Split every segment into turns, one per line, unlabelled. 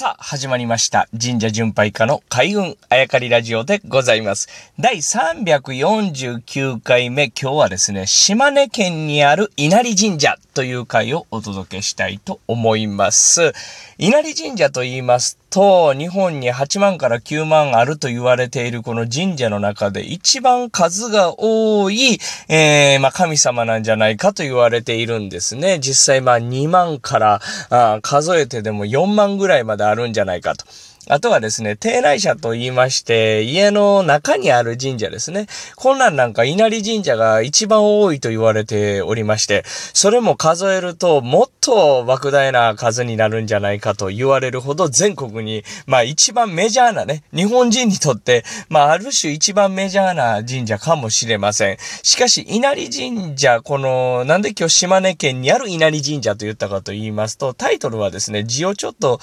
さあ、始まりました。神社巡拝家の開運あやかりラジオでございます。第349回目、今日はですね、島根県にある稲荷神社という回をお届けしたいと思います。稲荷神社と言いますと、日本に8万から9万あると言われているこの神社の中で一番数が多い、えー、まあ、神様なんじゃないかと言われているんですね。実際まあ2万からあ数えてでも4万ぐらいまであるんじゃないかと。あとはですね、定内社と言いまして、家の中にある神社ですね。こんなんなんか稲荷神社が一番多いと言われておりまして、それも数えるともっと莫大な数になるんじゃないかと言われるほど全国に、まあ一番メジャーなね、日本人にとって、まあある種一番メジャーな神社かもしれません。しかし稲荷神社、この、なんで今日島根県にある稲荷神社と言ったかと言いますと、タイトルはですね、字をちょっと、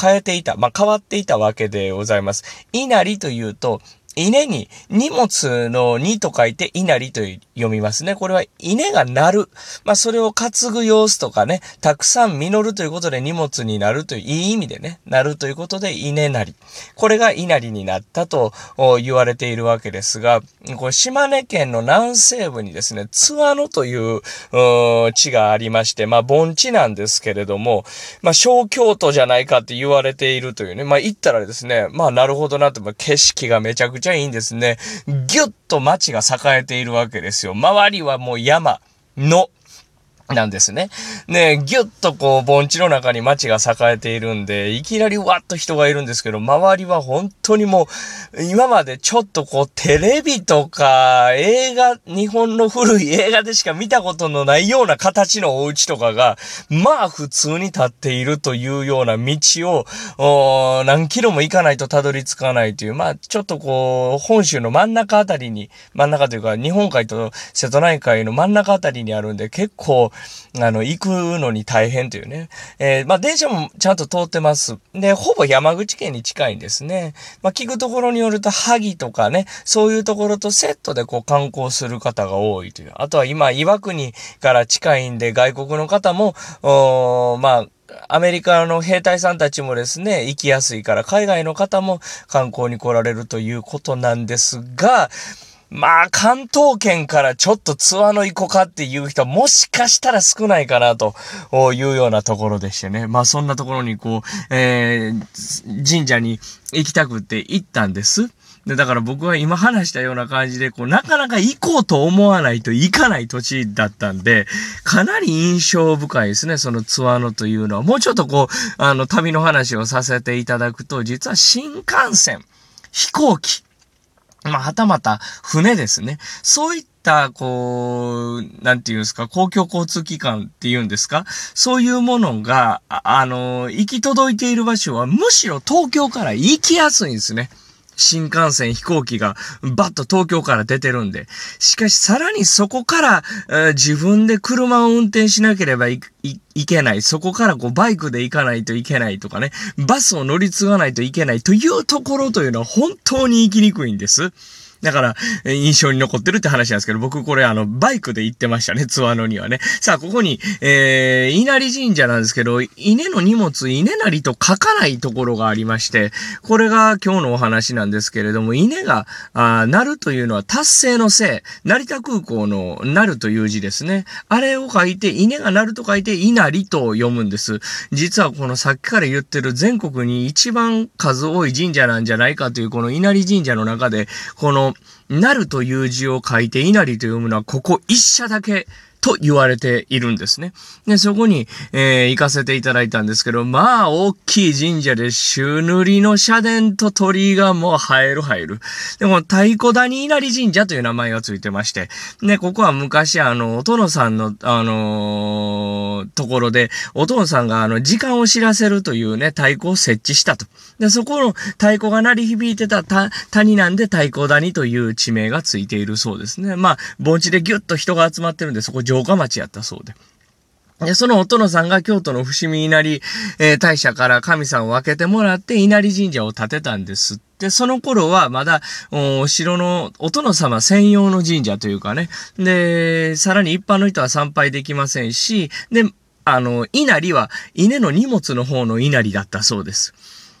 変えていた、まあ変わっていたわけでございます。稲荷というと、稲に荷物の荷と書いて稲荷と読みますね。これは稲が鳴る。まあそれを担ぐ様子とかね、たくさん実るということで荷物になるという、いい意味でね、なるということで稲なり。これが稲荷になったと言われているわけですが、これ島根県の南西部にですね、津和野という地がありまして、まあ盆地なんですけれども、まあ小京都じゃないかって言われているというね、まあ行ったらですね、まあなるほどなって、まあ景色がめちゃくちゃいいんですね。ぎゅっと街が栄えているわけですよ。周りはもう山、の、なんですね。ねぎゅっとこう、盆地の中に街が栄えているんで、いきなりわっと人がいるんですけど、周りは本当にもう、今までちょっとこう、テレビとか、映画、日本の古い映画でしか見たことのないような形のお家とかが、まあ普通に立っているというような道を、何キロも行かないとたどり着かないという、まあちょっとこう、本州の真ん中あたりに、真ん中というか、日本海と瀬戸内海の真ん中あたりにあるんで、結構、あの、行くのに大変というね。えーまあ、電車もちゃんと通ってます。で、ほぼ山口県に近いんですね。まあ、聞くところによると、萩とかね、そういうところとセットでこう観光する方が多いという。あとは今、岩国から近いんで、外国の方も、おーまあ、アメリカの兵隊さんたちもですね、行きやすいから、海外の方も観光に来られるということなんですが、まあ、関東圏からちょっとツアーの行こうかっていう人はもしかしたら少ないかなというようなところでしてね。まあ、そんなところにこう、えー、神社に行きたくって行ったんです。で、だから僕は今話したような感じで、こう、なかなか行こうと思わないと行かない土地だったんで、かなり印象深いですね、そのツアーのというのは。もうちょっとこう、あの、旅の話をさせていただくと、実は新幹線、飛行機、まあ、はたまた船ですね。そういった、こう、なんていうんですか、公共交通機関っていうんですかそういうものが、ああの、行き届いている場所は、むしろ東京から行きやすいんですね。新幹線、飛行機がバッと東京から出てるんで。しかし、さらにそこから、えー自分で車を運転しなければいけない。そこからこうバイクで行かないといけないとかね。バスを乗り継がないといけないというところというのは本当に行きにくいんです。だから、印象に残ってるって話なんですけど、僕これあの、バイクで行ってましたね、ツアーのにはね。さあ、ここに、えー、稲荷神社なんですけど、稲の荷物、稲なりと書かないところがありまして、これが今日のお話なんですけれども、稲が、あー鳴るというのは達成のせい、成田空港の鳴るという字ですね。あれを書いて、稲が鳴ると書いて、稲荷と読むんです。実はこのさっきから言ってる全国に一番数多い神社なんじゃないかというこの稲荷神社の中で、この、なるという字を書いて稲荷と読むのはここ一社だけと言われているんですね。で、そこに、えー行かせていただいたんですけど、まあ、大きい神社で、周塗りの社殿と鳥居がもう生える生える。でも、太鼓谷稲荷神社という名前がついてまして、ね、ここは昔、あの、お殿さんの、あのーところで、お殿さんが、あの、時間を知らせるというね、太鼓を設置したと。で、そこの太鼓が鳴り響いてたた谷なんで太鼓谷という地名がついているそうですね。まあ、盆地でギュッと人が集まってるんで、そこ城下町やったそうで。で、そのお殿さんが京都の伏見稲荷、えー大社から神さんを分けてもらって稲荷神社を建てたんですって。その頃はまだ、お城のお殿様専用の神社というかね。で、さらに一般の人は参拝できませんし、で、あの、稲荷は稲の荷物の方の稲荷だったそうです。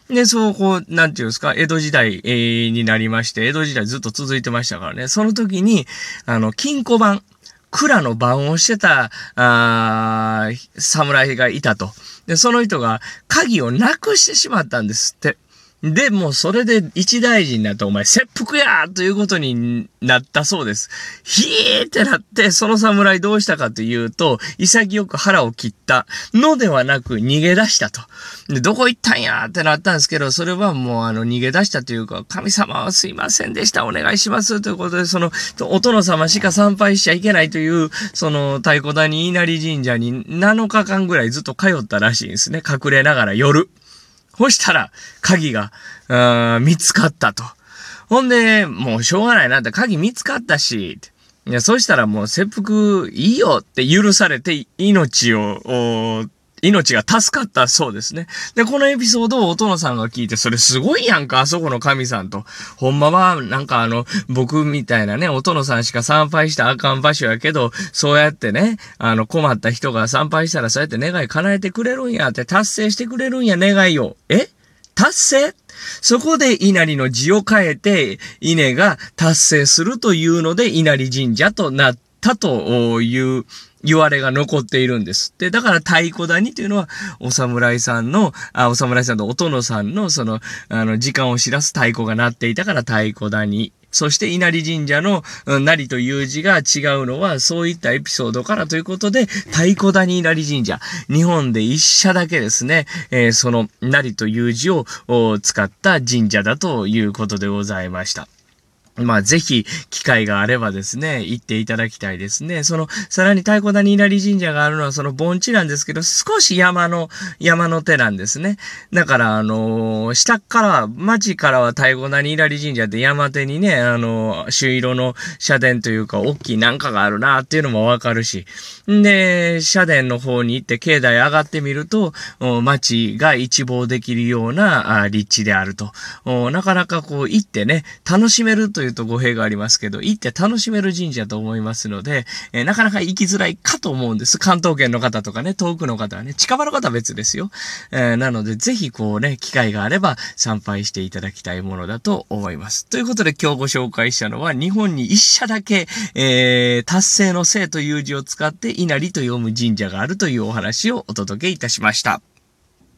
で、そう、こう、なんていうんですか、江戸時代、えー、になりまして、江戸時代ずっと続いてましたからね、その時に、あの、金庫番、蔵の番をしてた、あ侍がいたと。で、その人が鍵をなくしてしまったんですって。で、もうそれで一大臣になったお前、切腹やということになったそうです。ひーってなって、その侍どうしたかというと、潔く腹を切ったのではなく逃げ出したと。で、どこ行ったんやってなったんですけど、それはもうあの逃げ出したというか、神様はすいませんでした、お願いしますということで、その、お殿様しか参拝しちゃいけないという、その太鼓谷稲荷神社に7日間ぐらいずっと通ったらしいんですね。隠れながら夜。そしたら、鍵が、見つかったと。ほんで、もうしょうがないなって、鍵見つかったし、いや、そしたらもう切腹いいよって許されて命を命が助かったそうですね。で、このエピソードをお殿さんが聞いて、それすごいやんか、あそこの神さんと。ほんまは、なんかあの、僕みたいなね、お殿さんしか参拝したあかん場所やけど、そうやってね、あの、困った人が参拝したらそうやって願い叶えてくれるんやって、達成してくれるんや、願いを。え？達成？そこで稲荷の字を変えて、稲が達成するというので、稲荷神社となったたという言われが残っているんですって。だから太鼓谷というのは、お侍さんの、あ、お侍さんとお殿さんの、その、あの、時間を知らす太鼓が鳴っていたから太鼓谷。そして稲荷神社の、うん、なりという字が違うのは、そういったエピソードからということで、太鼓谷稲荷神社。日本で一社だけですね、えー、その、なりという字を使った神社だということでございました。まあ、ぜひ、機会があればですね、行っていただきたいですね。その、さらに太鼓谷稲荷神社があるのはその盆地なんですけど、少し山の、山の手なんですね。だから、あのー、下から、町からは太鼓谷稲荷神社って山手にね、あのー、朱色の社殿というか、大きいなんかがあるなっていうのもわかるし。んで、社殿の方に行って境内上がってみると、町が一望できるような立地であると。なかなかこう行ってね、楽しめるといういうと語弊がありますけど、行って楽しめる神社と思いますので、えー、なかなか行きづらいかと思うんです。関東圏の方とかね、遠くの方はね、近場の方は別ですよ。えー、なので、ぜひこうね、機会があれば参拝していただきたいものだと思います。ということで今日ご紹介したのは、日本に一社だけ、えー、達成の生という字を使って稲荷と読む神社があるというお話をお届けいたしました。